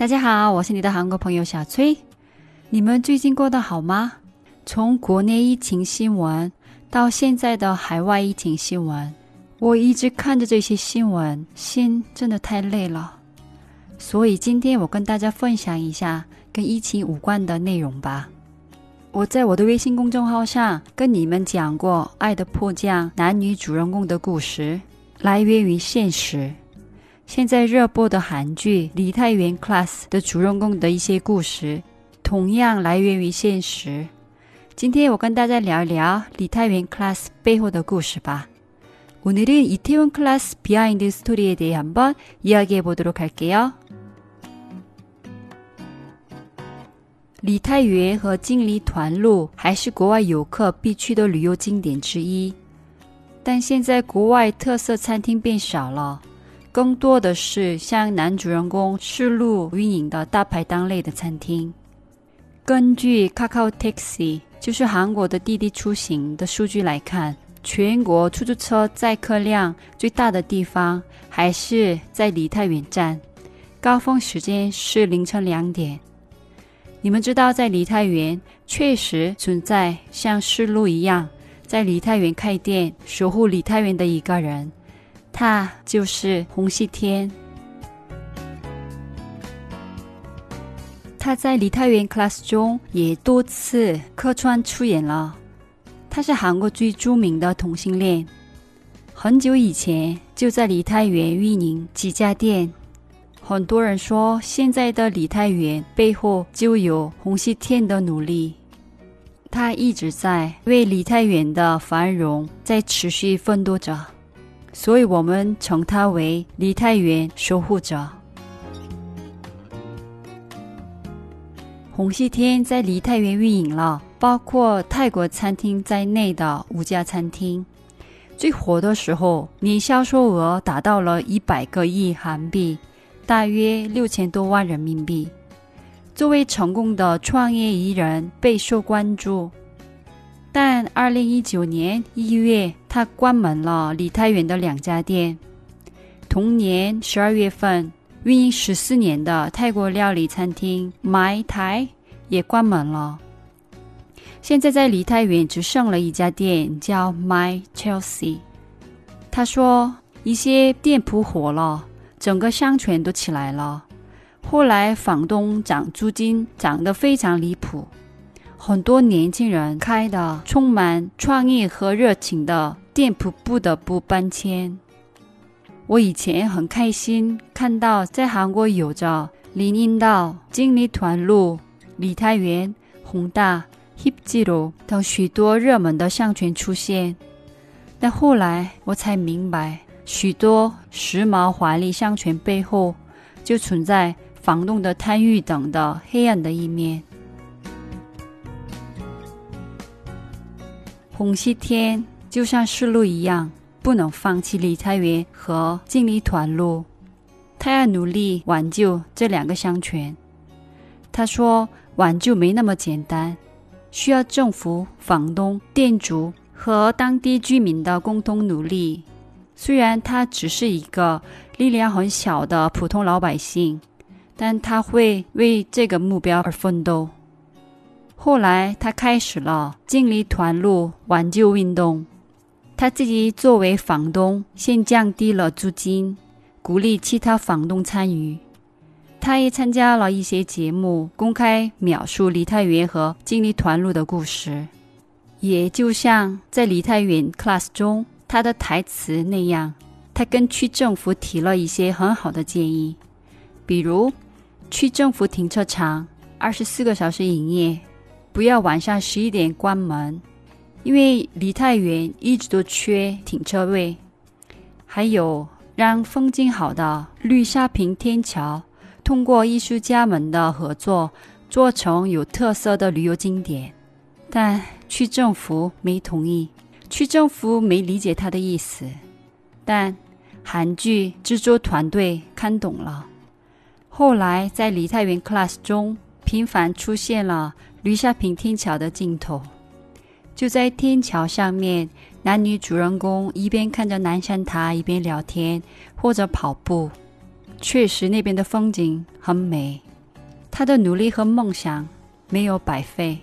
大家好，我是你的韩国朋友小崔。你们最近过得好吗？从国内疫情新闻到现在的海外疫情新闻，我一直看着这些新闻，心真的太累了。所以今天我跟大家分享一下跟疫情无关的内容吧。我在我的微信公众号上跟你们讲过《爱的迫降》男女主人公的故事，来源于现实。现在热播的韩剧《梨泰院 Class》的主人公的一些故事，同样来源于现实。今天我跟大家聊一聊《梨泰院 Class》背后的故事吧。오늘은이태원 클래스 비하인드 스토리에 대해 한번 이야기해 보도록 할게요. 梨泰院和金梨团路还是国外游客必去的旅游景点之一，但现在国外特色餐厅变少了。 更多的是像男主人公世路运营的大排档类的餐厅。根据 Kakao Taxi，就是韩国的滴滴出行的数据来看，全国出租车载客量最大的地方还是在梨泰院站，高峰时间是凌晨两点。你们知道，在梨泰院确实存在像世路一样在梨泰院开店守护梨泰院的一个人。他就是洪熙天，他在梨泰院 class 中也多次客串出演了。他是韩国最著名的同性恋，很久以前就在梨泰院运营几家店。很多人说，现在的梨泰院背后就有洪熙天的努力。他一直在为梨泰院的繁荣在持续奋斗着。所以我们称他为梨泰院守护者。洪熙天在梨泰院运营了包括泰国餐厅在内的五家餐厅，最火的时候年销售额达到了一百个亿韩币，大约六千多万人民币。作为成功的创业艺人，备受关注。但二零一九年一月，他关门了梨泰院的两家店。同年十二月份，运营十四年的泰国料理餐厅 My Thai 也关门了。现在在梨泰院只剩了一家店，叫 My Chelsea。他说，一些店铺火了，整个商圈都起来了。后来房东涨租金，涨得非常离谱。很多年轻人开的充满创意和热情的店铺不得不搬迁。我以前很开心看到在韩国有着林荫道、金梨团路、梨泰园、宏大、Hip Zero 等许多热门的商圈出现，但后来我才明白，许多时髦华丽商圈背后就存在房东的贪欲等的黑暗的一面。洪熙天就像世路一样，不能放弃梨泰院和金梨团路，他要努力挽救这两个商圈。他说：“挽救没那么简单，需要政府、房东、店主和当地居民的共同努力。虽然他只是一个力量很小的普通老百姓，但他会为这个目标而奋斗。”后来，他开始了尽力团路挽救运动。他自己作为房东，先降低了租金，鼓励其他房东参与。他也参加了一些节目，公开描述梨泰院和尽力团路的故事。也就像在梨泰院 class 中，他的台词那样，他跟区政府提了一些很好的建议，比如区政府停车场二十四个小时营业。不要晚上十一点关门，因为梨泰院一直都缺停车位。还有让风景好的绿沙坪天桥，通过艺术家们的合作，做成有特色的旅游景点。但区政府没同意，区政府没理解他的意思。但韩剧制作团队看懂了。后来在梨泰院 class 中频繁出现了。绿沙坪天桥的尽头，就在天桥上面，男女主人公一边看着南山塔，一边聊天或者跑步。确实，那边的风景很美。他的努力和梦想没有白费。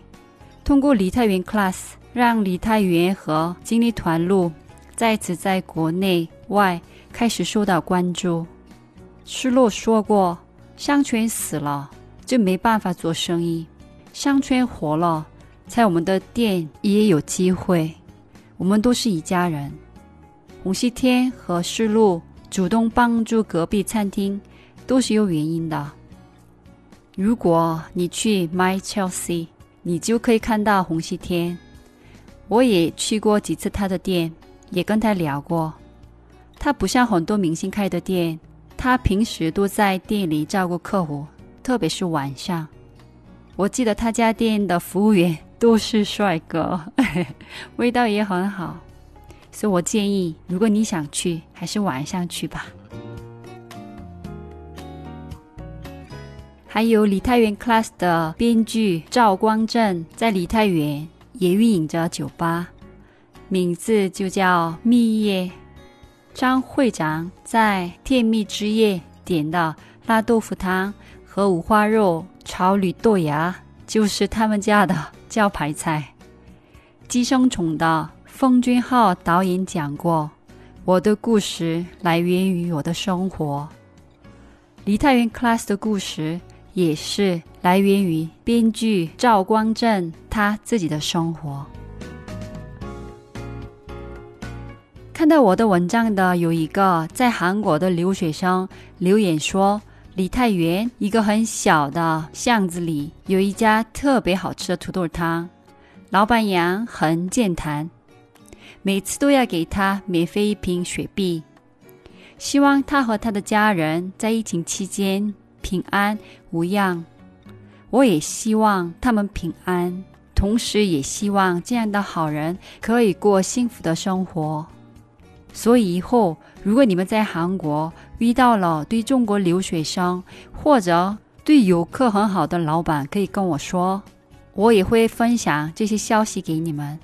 通过梨泰院 Class，让梨泰院和精力团路再次在国内外开始受到关注。失落说过，商权死了就没办法做生意，商圈活了，在我们的店也有机会。我们都是一家人。红西天和世路主动帮助隔壁餐厅，都是有原因的。如果你去 My Chelsea，你就可以看到红西天。我也去过几次他的店，也跟他聊过。他不像很多明星开的店，他平时都在店里照顾客户，特别是晚上。我记得他家店的服务员。都是帅哥，味道也很好，所以我建议，如果你想去，还是晚上去吧。还有李太原 Class 的编剧赵光正在李太原也运营着酒吧，名字就叫蜜叶。张会长在甜蜜之夜点的辣豆腐汤和五花肉炒绿豆芽，就是他们家的。招牌菜，《寄生虫》的奉俊昊导演讲过：“我的故事来源于我的生活。”梨泰院 Class 的故事也是来源于编剧赵光正他自己的生活。看到我的文章的有一个在韩国的留学生留言说。梨泰院一个很小的巷子里有一家特别好吃的土豆汤，老板娘很健谈，每次都要给他免费一瓶雪碧，希望他和他的家人在疫情期间平安无恙。我也希望他们平安，同时也希望这样的好人可以过幸福的生活。所以以后。如果你们在韩国遇到了对中国留学生或者对游客很好的老板，可以跟我说，我也会分享这些消息给你们。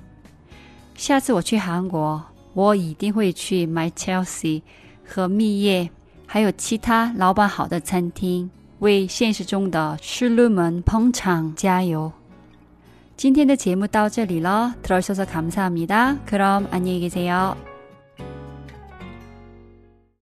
下次我去韩国，我一定会去 My Chelsea 和蜜叶，还有其他老板好的餐厅，为现实中的失路们捧场加油。今天的节目到这里了，들어주셔서감사합니다그럼안녕히계세요